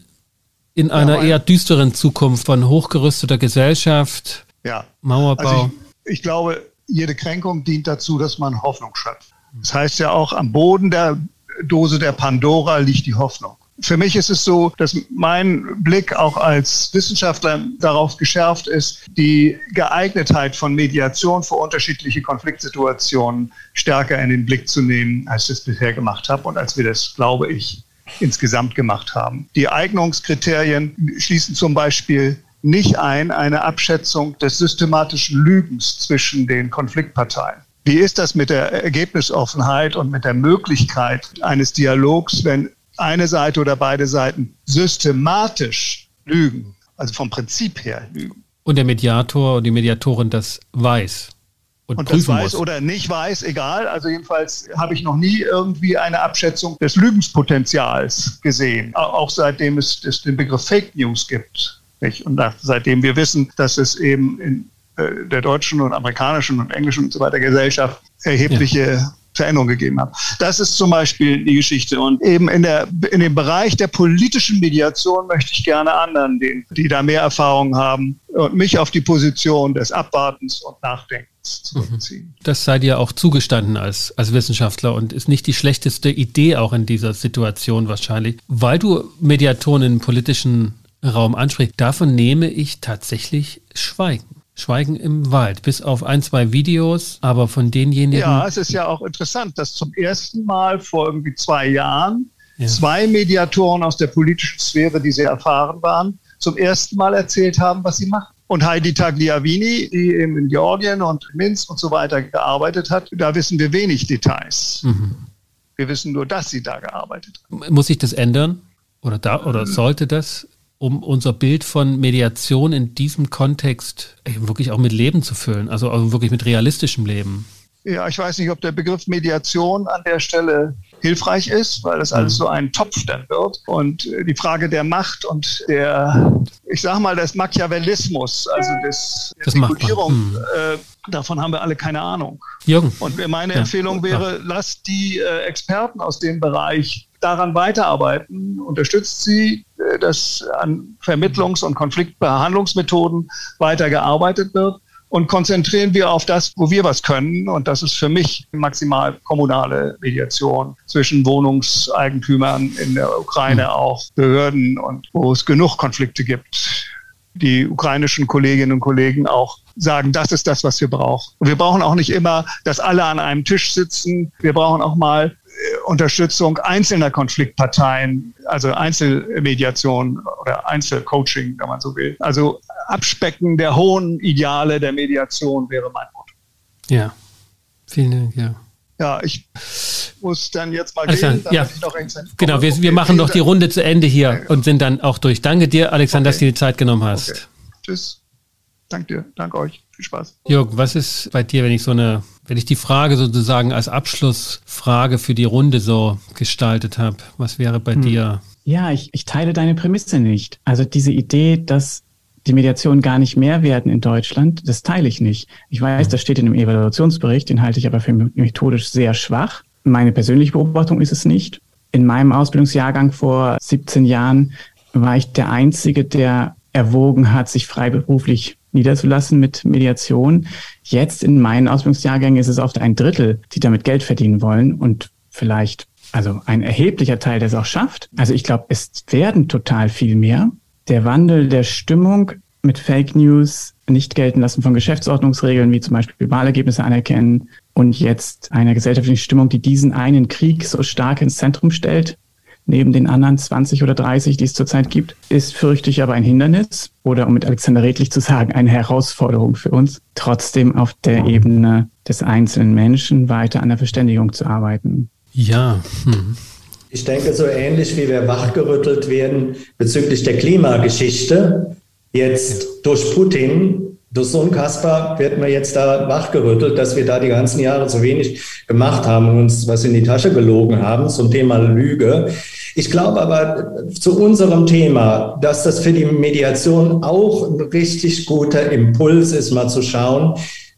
in einer ja, eher düsteren Zukunft von hochgerüsteter Gesellschaft, ja. Mauerbau? Also ich, ich, glaube, jede Kränkung dient dazu, dass man Hoffnung schöpft. Das heißt ja auch am Boden der Dose der Pandora liegt die Hoffnung. Für mich ist es so, dass mein Blick auch als Wissenschaftler darauf geschärft ist, die Geeignetheit von Mediation für unterschiedliche Konfliktsituationen stärker in den Blick zu nehmen, als ich es bisher gemacht habe und als wir das, glaube ich, insgesamt gemacht haben. Die Eignungskriterien schließen zum Beispiel nicht ein eine Abschätzung des systematischen Lügens zwischen den Konfliktparteien. Wie ist das mit der Ergebnisoffenheit und mit der Möglichkeit eines Dialogs, wenn eine Seite oder beide Seiten systematisch lügen, also vom Prinzip her lügen? Und der Mediator und die Mediatorin das weiß und, und das weiß muss. oder nicht weiß, egal. Also jedenfalls habe ich noch nie irgendwie eine Abschätzung des Lügenspotenzials gesehen, auch seitdem es, es den Begriff Fake News gibt. Nicht? Und seitdem wir wissen, dass es eben in äh, der deutschen und amerikanischen und englischen und so weiter Gesellschaft erhebliche ja. Veränderungen gegeben hat. Das ist zum Beispiel die Geschichte. Und eben in, der, in dem Bereich der politischen Mediation möchte ich gerne anderen, die, die da mehr Erfahrung haben, und mich auf die Position des Abwartens und Nachdenkens zurückziehen. Mhm. Das sei dir auch zugestanden als, als Wissenschaftler und ist nicht die schlechteste Idee auch in dieser Situation wahrscheinlich. Weil du Mediatoren im politischen Raum ansprichst, davon nehme ich tatsächlich Schweigen. Schweigen im Wald, bis auf ein, zwei Videos, aber von denjenigen. Ja, es ist ja auch interessant, dass zum ersten Mal vor irgendwie zwei Jahren ja. zwei Mediatoren aus der politischen Sphäre, die sehr erfahren waren, zum ersten Mal erzählt haben, was sie machen. Und Heidi Tagliavini, die eben in Georgien und Minsk und so weiter gearbeitet hat, da wissen wir wenig Details. Mhm. Wir wissen nur, dass sie da gearbeitet hat. Muss sich das ändern? Oder, da, oder sollte das, um unser Bild von Mediation in diesem Kontext wirklich auch mit Leben zu füllen? Also, also wirklich mit realistischem Leben? Ja, ich weiß nicht, ob der Begriff Mediation an der Stelle hilfreich ist, weil das alles mhm. so ein Topf dann wird. Und äh, die Frage der Macht und der, ich sage mal, des Machiavellismus, also des, der Spekulierung, mhm. äh, davon haben wir alle keine Ahnung. Jürgen. Und meine ja. Empfehlung wäre, ja. lasst die äh, Experten aus dem Bereich daran weiterarbeiten, unterstützt sie, äh, dass an Vermittlungs- und Konfliktbehandlungsmethoden weitergearbeitet wird und konzentrieren wir auf das, wo wir was können. Und das ist für mich maximal kommunale Mediation zwischen Wohnungseigentümern in der Ukraine, mhm. auch Behörden und wo es genug Konflikte gibt. Die ukrainischen Kolleginnen und Kollegen auch sagen, das ist das, was wir brauchen. Und wir brauchen auch nicht immer, dass alle an einem Tisch sitzen. Wir brauchen auch mal äh, Unterstützung einzelner Konfliktparteien, also Einzelmediation oder Einzelcoaching, wenn man so will. Also Abspecken der hohen Ideale der Mediation wäre mein Motto. Ja, vielen Dank, ja. Ja, ich muss dann jetzt mal Alexander, gehen. Ja, genau, wir, wir machen noch die Runde zu Ende hier ja, und sind dann auch durch. Danke dir, Alexander, okay. dass du die Zeit genommen hast. Okay. Tschüss. Danke dir. Danke euch. Viel Spaß. Jörg, was ist bei dir, wenn ich so eine, wenn ich die Frage sozusagen als Abschlussfrage für die Runde so gestaltet habe, was wäre bei hm. dir? Ja, ich, ich teile deine Prämisse nicht. Also diese Idee, dass die Mediation gar nicht mehr werden in Deutschland, das teile ich nicht. Ich weiß, das steht in dem Evaluationsbericht, den halte ich aber für methodisch sehr schwach. Meine persönliche Beobachtung ist es nicht. In meinem Ausbildungsjahrgang vor 17 Jahren war ich der Einzige, der erwogen hat, sich freiberuflich niederzulassen mit Mediation. Jetzt in meinen Ausbildungsjahrgängen ist es oft ein Drittel, die damit Geld verdienen wollen und vielleicht also ein erheblicher Teil, der es auch schafft. Also ich glaube, es werden total viel mehr der Wandel der Stimmung mit Fake News, nicht gelten lassen von Geschäftsordnungsregeln, wie zum Beispiel Wahlergebnisse anerkennen und jetzt einer gesellschaftlichen Stimmung, die diesen einen Krieg so stark ins Zentrum stellt, neben den anderen 20 oder 30, die es zurzeit gibt, ist, fürchte ich, aber ein Hindernis oder, um mit Alexander Redlich zu sagen, eine Herausforderung für uns, trotzdem auf der Ebene des einzelnen Menschen weiter an der Verständigung zu arbeiten. Ja. Hm. Ich denke, so ähnlich wie wir wachgerüttelt werden bezüglich der Klimageschichte, jetzt durch Putin, durch so einen Kasper wird man jetzt da wachgerüttelt, dass wir da die ganzen Jahre zu wenig gemacht haben und uns was in die Tasche gelogen haben zum Thema Lüge. Ich glaube aber zu unserem Thema, dass das für die Mediation auch ein richtig guter Impuls ist, mal zu schauen,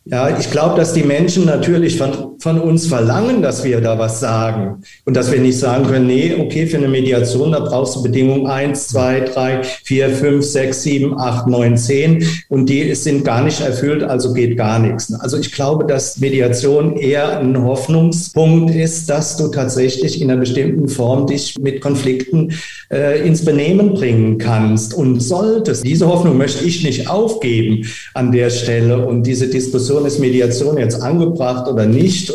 Ja, ich glaube, dass die Menschen natürlich von, von uns verlangen, dass wir da was sagen und dass wir nicht sagen können, nee, okay, für eine Mediation, da brauchst du Bedingungen eins, zwei, drei, vier, fünf, sechs, sieben, acht, neun, zehn und die sind gar nicht erfüllt, also geht gar nichts. Also ich glaube, dass Mediation eher ein Hoffnungspunkt ist, dass du tatsächlich in einer bestimmten Form dich mit Konflikten äh, ins Benehmen bringen kannst und solltest. Diese Hoffnung möchte ich nicht aufgeben an der Stelle und diese Diskussion, ist Mediation jetzt angebracht oder nicht?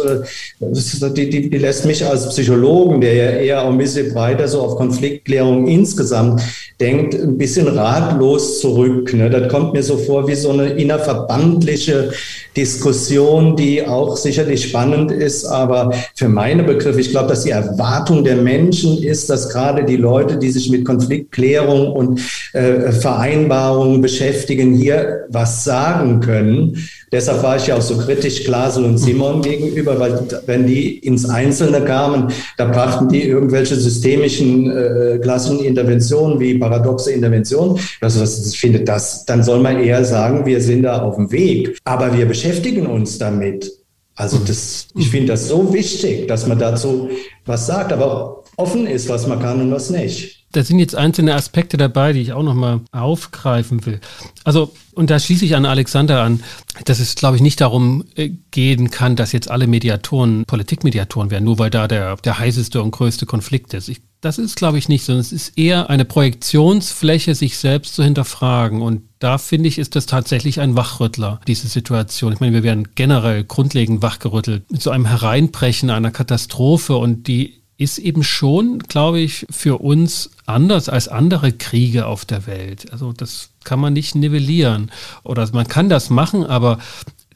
Die, die, die lässt mich als Psychologen, der ja eher ein bisschen breiter so auf Konfliktklärung insgesamt denkt, ein bisschen ratlos zurück. Ne? Das kommt mir so vor wie so eine innerverbandliche Diskussion, die auch sicherlich spannend ist, aber für meine Begriffe, ich glaube, dass die Erwartung der Menschen ist, dass gerade die Leute, die sich mit Konfliktklärung und äh, Vereinbarungen beschäftigen, hier was sagen können. Deshalb war ich ja auch so kritisch Glasel und Simon <laughs> gegenüber, weil wenn die ins Einzelne kamen, da brachten die irgendwelche systemischen äh, klassischen Interventionen wie paradoxe Interventionen. Also was ich finde, das, dann soll man eher sagen, wir sind da auf dem Weg, aber wir beschäftigen uns damit. Also das, ich finde das so wichtig, dass man dazu was sagt, aber offen ist, was man kann und was nicht. Da sind jetzt einzelne Aspekte dabei, die ich auch nochmal aufgreifen will. Also, und da schließe ich an Alexander an, dass es, glaube ich, nicht darum äh, gehen kann, dass jetzt alle Mediatoren Politikmediatoren werden, nur weil da der, der heißeste und größte Konflikt ist. Ich, das ist, glaube ich, nicht, sondern es ist eher eine Projektionsfläche, sich selbst zu hinterfragen. Und da finde ich, ist das tatsächlich ein Wachrüttler, diese Situation. Ich meine, wir werden generell grundlegend wachgerüttelt mit so einem Hereinbrechen einer Katastrophe und die ist eben schon, glaube ich, für uns anders als andere Kriege auf der Welt. Also das kann man nicht nivellieren. Oder man kann das machen, aber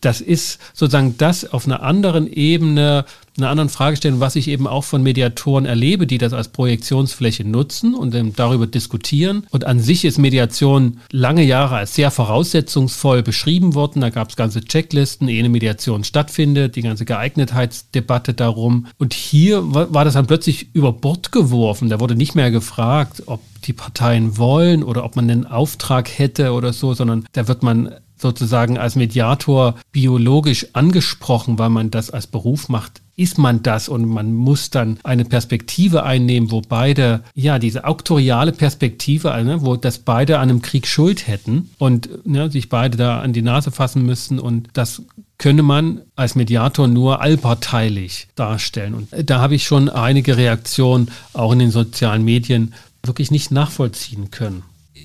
das ist sozusagen das auf einer anderen Ebene, einer anderen Fragestellung, was ich eben auch von Mediatoren erlebe, die das als Projektionsfläche nutzen und darüber diskutieren. Und an sich ist Mediation lange Jahre als sehr voraussetzungsvoll beschrieben worden. Da gab es ganze Checklisten, ehe eine Mediation stattfindet, die ganze Geeignetheitsdebatte darum. Und hier war das dann plötzlich über Bord geworfen. Da wurde nicht mehr gefragt, ob die Parteien wollen oder ob man einen Auftrag hätte oder so, sondern da wird man sozusagen als Mediator biologisch angesprochen, weil man das als Beruf macht, ist man das und man muss dann eine Perspektive einnehmen, wo beide, ja, diese auktoriale Perspektive, ne, wo das beide an einem Krieg Schuld hätten und ne, sich beide da an die Nase fassen müssen und das könne man als Mediator nur allparteilich darstellen. Und da habe ich schon einige Reaktionen auch in den sozialen Medien wirklich nicht nachvollziehen können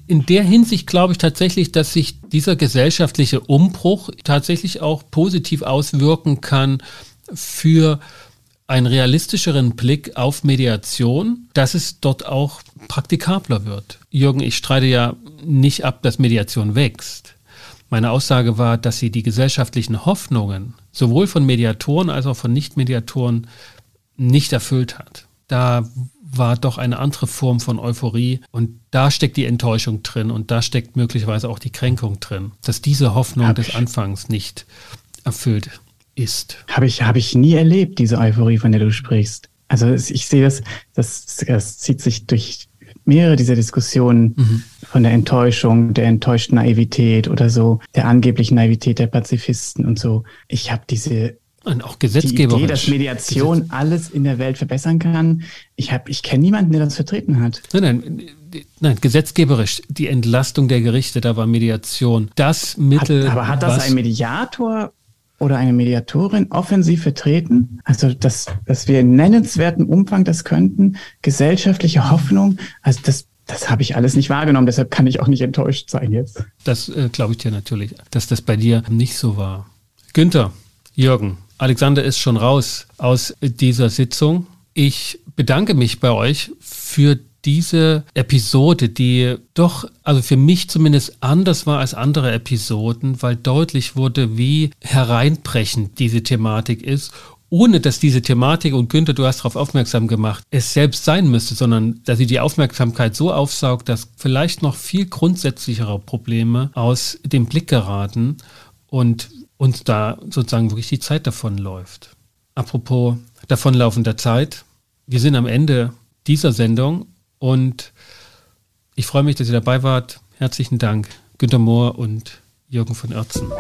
in der Hinsicht glaube ich tatsächlich, dass sich dieser gesellschaftliche Umbruch tatsächlich auch positiv auswirken kann für einen realistischeren Blick auf Mediation, dass es dort auch praktikabler wird. Jürgen, ich streite ja nicht ab, dass Mediation wächst. Meine Aussage war, dass sie die gesellschaftlichen Hoffnungen sowohl von Mediatoren als auch von Nicht-Mediatoren nicht erfüllt hat. Da war doch eine andere Form von Euphorie. Und da steckt die Enttäuschung drin und da steckt möglicherweise auch die Kränkung drin, dass diese Hoffnung hab des ich, Anfangs nicht erfüllt ist. Habe ich, hab ich nie erlebt, diese Euphorie, von der du sprichst. Also ich sehe das, das, das zieht sich durch mehrere dieser Diskussionen mhm. von der Enttäuschung, der enttäuschten Naivität oder so, der angeblichen Naivität der Pazifisten und so. Ich habe diese und auch gesetzgeberisch. Die Idee, dass Mediation Gesetz alles in der Welt verbessern kann. Ich ich kenne niemanden, der das vertreten hat. Nein, nein, nein, gesetzgeberisch. Die Entlastung der Gerichte, da war Mediation das Mittel. Hat, aber hat das ein Mediator oder eine Mediatorin offensiv vertreten? Also, dass, dass wir in nennenswertem Umfang das könnten, gesellschaftliche Hoffnung, also das das habe ich alles nicht wahrgenommen, deshalb kann ich auch nicht enttäuscht sein jetzt. Das äh, glaube ich dir natürlich, dass das bei dir nicht so war. Günther, Jürgen, Alexander ist schon raus aus dieser Sitzung. Ich bedanke mich bei euch für diese Episode, die doch, also für mich zumindest anders war als andere Episoden, weil deutlich wurde, wie hereinbrechend diese Thematik ist ohne dass diese Thematik, und Günther, du hast darauf aufmerksam gemacht, es selbst sein müsste, sondern dass sie die Aufmerksamkeit so aufsaugt, dass vielleicht noch viel grundsätzlichere Probleme aus dem Blick geraten und uns da sozusagen wirklich die Zeit davonläuft. Apropos davonlaufender Zeit, wir sind am Ende dieser Sendung und ich freue mich, dass ihr dabei wart. Herzlichen Dank, Günter Mohr und Jürgen von Oertzen.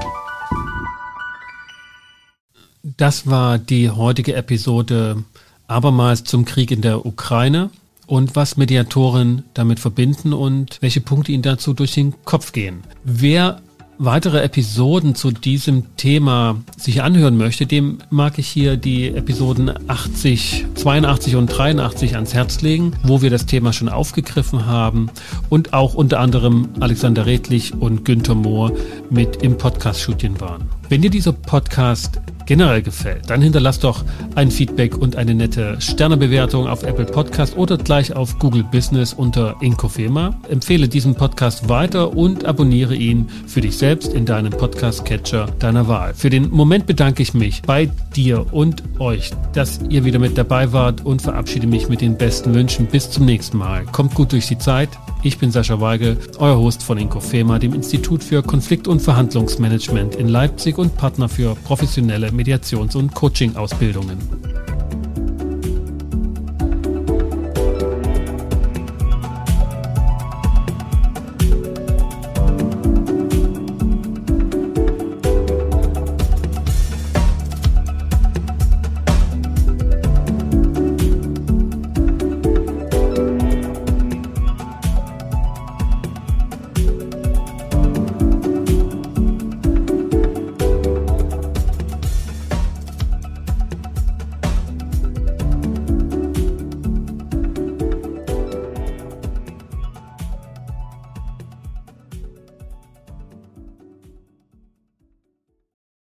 Das war die heutige Episode abermals zum Krieg in der Ukraine und was Mediatoren damit verbinden und welche Punkte ihnen dazu durch den Kopf gehen. Wer weitere Episoden zu diesem Thema sich anhören möchte, dem mag ich hier die Episoden 80, 82 und 83 ans Herz legen, wo wir das Thema schon aufgegriffen haben und auch unter anderem Alexander Redlich und Günther Mohr mit im Podcast-Shooting waren. Wenn dir dieser Podcast generell gefällt, dann hinterlass doch ein Feedback und eine nette Sternebewertung auf Apple Podcast oder gleich auf Google Business unter Inkofema. Empfehle diesen Podcast weiter und abonniere ihn für dich selbst in deinem Podcast-Catcher deiner Wahl. Für den Moment bedanke ich mich bei dir und euch, dass ihr wieder mit dabei wart und verabschiede mich mit den besten Wünschen. Bis zum nächsten Mal. Kommt gut durch die Zeit. Ich bin Sascha Weigel, euer Host von Inkofema, dem Institut für Konflikt- und Verhandlungsmanagement in Leipzig und Partner für professionelle Mediations- und Coaching-Ausbildungen.